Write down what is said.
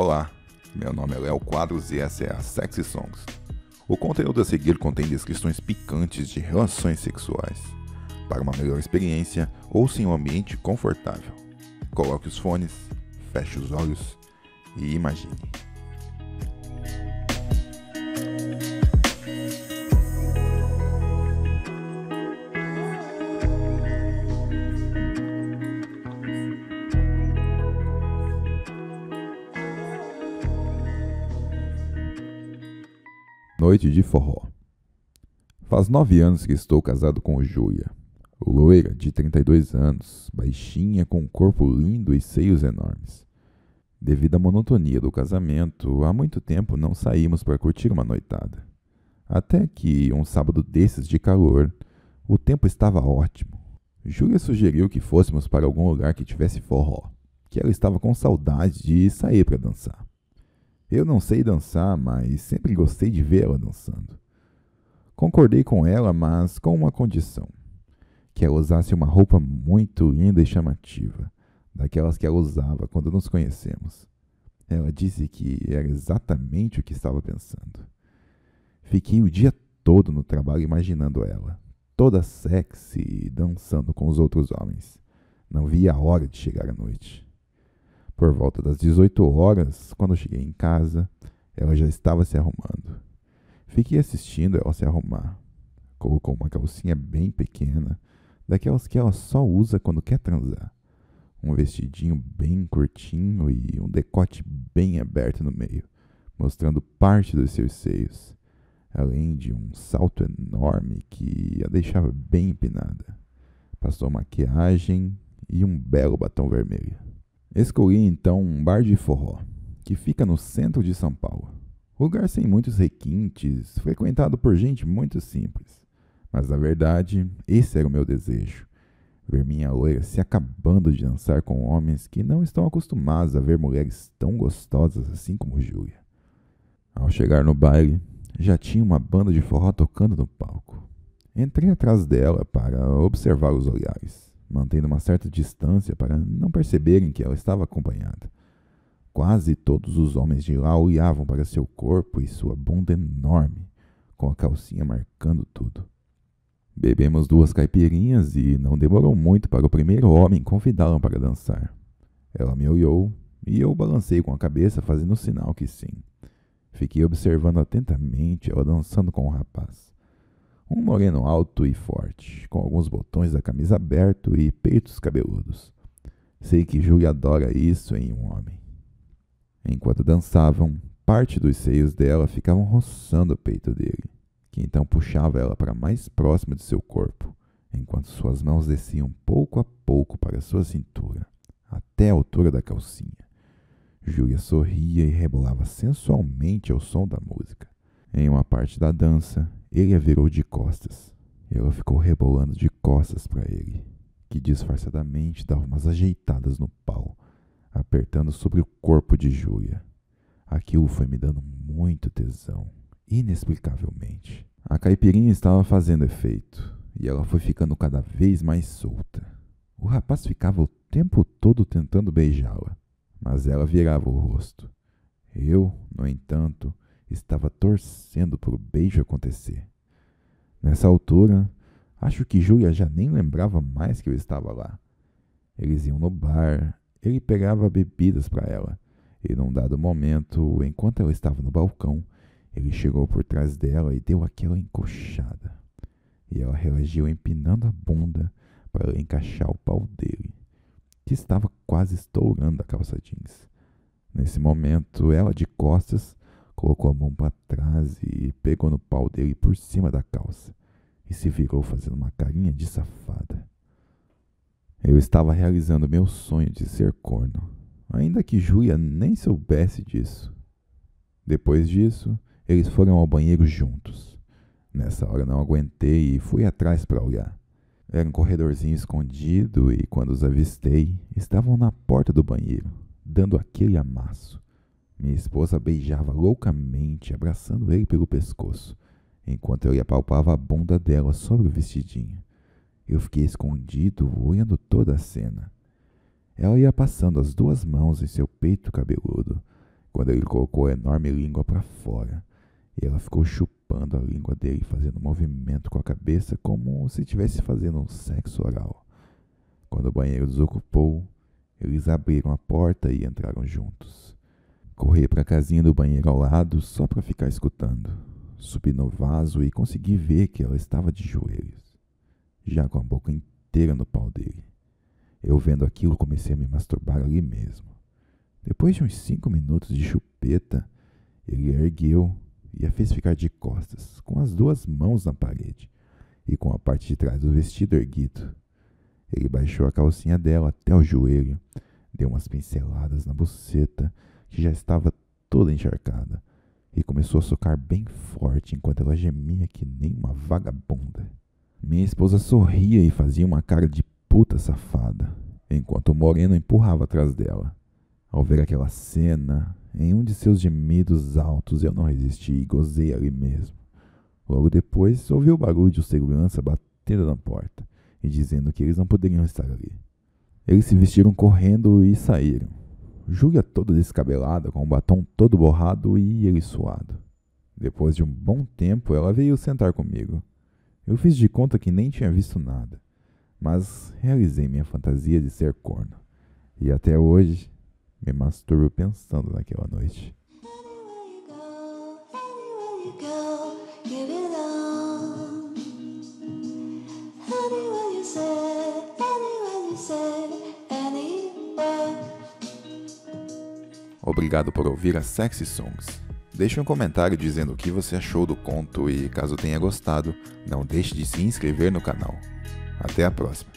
Olá, meu nome é Léo Quadros e essa é a Sexy Songs. O conteúdo a seguir contém descrições picantes de relações sexuais. Para uma melhor experiência, ouça em um ambiente confortável. Coloque os fones, feche os olhos e imagine. Noite de forró. Faz nove anos que estou casado com Júlia. Loira, de 32 anos, baixinha, com um corpo lindo e seios enormes. Devido à monotonia do casamento, há muito tempo não saímos para curtir uma noitada. Até que, um sábado desses de calor, o tempo estava ótimo. Júlia sugeriu que fôssemos para algum lugar que tivesse forró, que ela estava com saudade de sair para dançar. Eu não sei dançar, mas sempre gostei de ver ela dançando. Concordei com ela, mas com uma condição: que ela usasse uma roupa muito linda e chamativa, daquelas que ela usava quando nos conhecemos. Ela disse que era exatamente o que estava pensando. Fiquei o dia todo no trabalho imaginando ela, toda sexy, dançando com os outros homens. Não via a hora de chegar à noite. Por volta das 18 horas, quando cheguei em casa, ela já estava se arrumando. Fiquei assistindo ela se arrumar. Colocou uma calcinha bem pequena, daquelas que ela só usa quando quer transar. Um vestidinho bem curtinho e um decote bem aberto no meio, mostrando parte dos seus seios, além de um salto enorme que a deixava bem empinada. Passou maquiagem e um belo batom vermelho. Escolhi então um bar de forró, que fica no centro de São Paulo. Lugar sem muitos requintes, frequentado por gente muito simples. Mas na verdade, esse era o meu desejo: ver minha loira se acabando de dançar com homens que não estão acostumados a ver mulheres tão gostosas assim como Júlia. Ao chegar no baile, já tinha uma banda de forró tocando no palco. Entrei atrás dela para observar os olhares mantendo uma certa distância para não perceberem que ela estava acompanhada. Quase todos os homens de lá olhavam para seu corpo e sua bunda enorme, com a calcinha marcando tudo. Bebemos duas caipirinhas e não demorou muito para o primeiro homem convidá-la para dançar. Ela me olhou e eu balancei com a cabeça, fazendo sinal que sim. Fiquei observando atentamente ela dançando com o rapaz. Um moreno alto e forte, com alguns botões da camisa abertos e peitos cabeludos. Sei que Júlia adora isso em um homem. Enquanto dançavam, parte dos seios dela ficavam roçando o peito dele, que então puxava ela para mais próximo de seu corpo, enquanto suas mãos desciam pouco a pouco para sua cintura, até a altura da calcinha. Júlia sorria e rebolava sensualmente ao som da música. Em uma parte da dança, ele a virou de costas ela ficou rebolando de costas para ele, que disfarçadamente dava umas ajeitadas no pau, apertando sobre o corpo de Júlia. Aquilo foi me dando muito tesão, inexplicavelmente. A caipirinha estava fazendo efeito e ela foi ficando cada vez mais solta. O rapaz ficava o tempo todo tentando beijá-la, mas ela virava o rosto. Eu, no entanto, estava torcendo para o beijo acontecer. Nessa altura, acho que Júlia já nem lembrava mais que eu estava lá. Eles iam no bar, ele pegava bebidas para ela, e num dado momento, enquanto ela estava no balcão, ele chegou por trás dela e deu aquela encoxada. E ela reagiu empinando a bunda para encaixar o pau dele, que estava quase estourando a calça jeans. Nesse momento, ela de costas colocou a mão para trás e pegou no pau dele por cima da calça e se virou fazendo uma carinha de safada. Eu estava realizando meu sonho de ser corno, ainda que Júlia nem soubesse disso. Depois disso, eles foram ao banheiro juntos. Nessa hora não aguentei e fui atrás para olhar. Era um corredorzinho escondido e quando os avistei, estavam na porta do banheiro, dando aquele amasso. Minha esposa beijava loucamente, abraçando ele pelo pescoço, enquanto eu lhe apalpava a bunda dela sobre o vestidinho. Eu fiquei escondido, olhando toda a cena. Ela ia passando as duas mãos em seu peito cabeludo, quando ele colocou a enorme língua para fora. E ela ficou chupando a língua dele, fazendo movimento com a cabeça como se estivesse fazendo um sexo oral. Quando o banheiro desocupou, eles abriram a porta e entraram juntos. Corri para a casinha do banheiro ao lado só para ficar escutando. Subi no vaso e consegui ver que ela estava de joelhos, já com a boca inteira no pau dele. Eu vendo aquilo comecei a me masturbar ali mesmo. Depois de uns cinco minutos de chupeta, ele ergueu e a fez ficar de costas, com as duas mãos na parede e com a parte de trás do vestido erguido. Ele baixou a calcinha dela até o joelho, deu umas pinceladas na buceta, que já estava toda encharcada, e começou a socar bem forte enquanto ela gemia que nem uma vagabunda. Minha esposa sorria e fazia uma cara de puta safada, enquanto o moreno empurrava atrás dela. Ao ver aquela cena, em um de seus gemidos altos eu não resisti e gozei ali mesmo. Logo depois, ouvi o barulho de um segurança batendo na porta e dizendo que eles não poderiam estar ali. Eles se vestiram correndo e saíram. Júlia toda descabelada, com o batom todo borrado e ele suado. Depois de um bom tempo, ela veio sentar comigo. Eu fiz de conta que nem tinha visto nada, mas realizei minha fantasia de ser corno. E até hoje me masturbo pensando naquela noite. Obrigado por ouvir a Sexy Songs. Deixe um comentário dizendo o que você achou do conto e, caso tenha gostado, não deixe de se inscrever no canal. Até a próxima!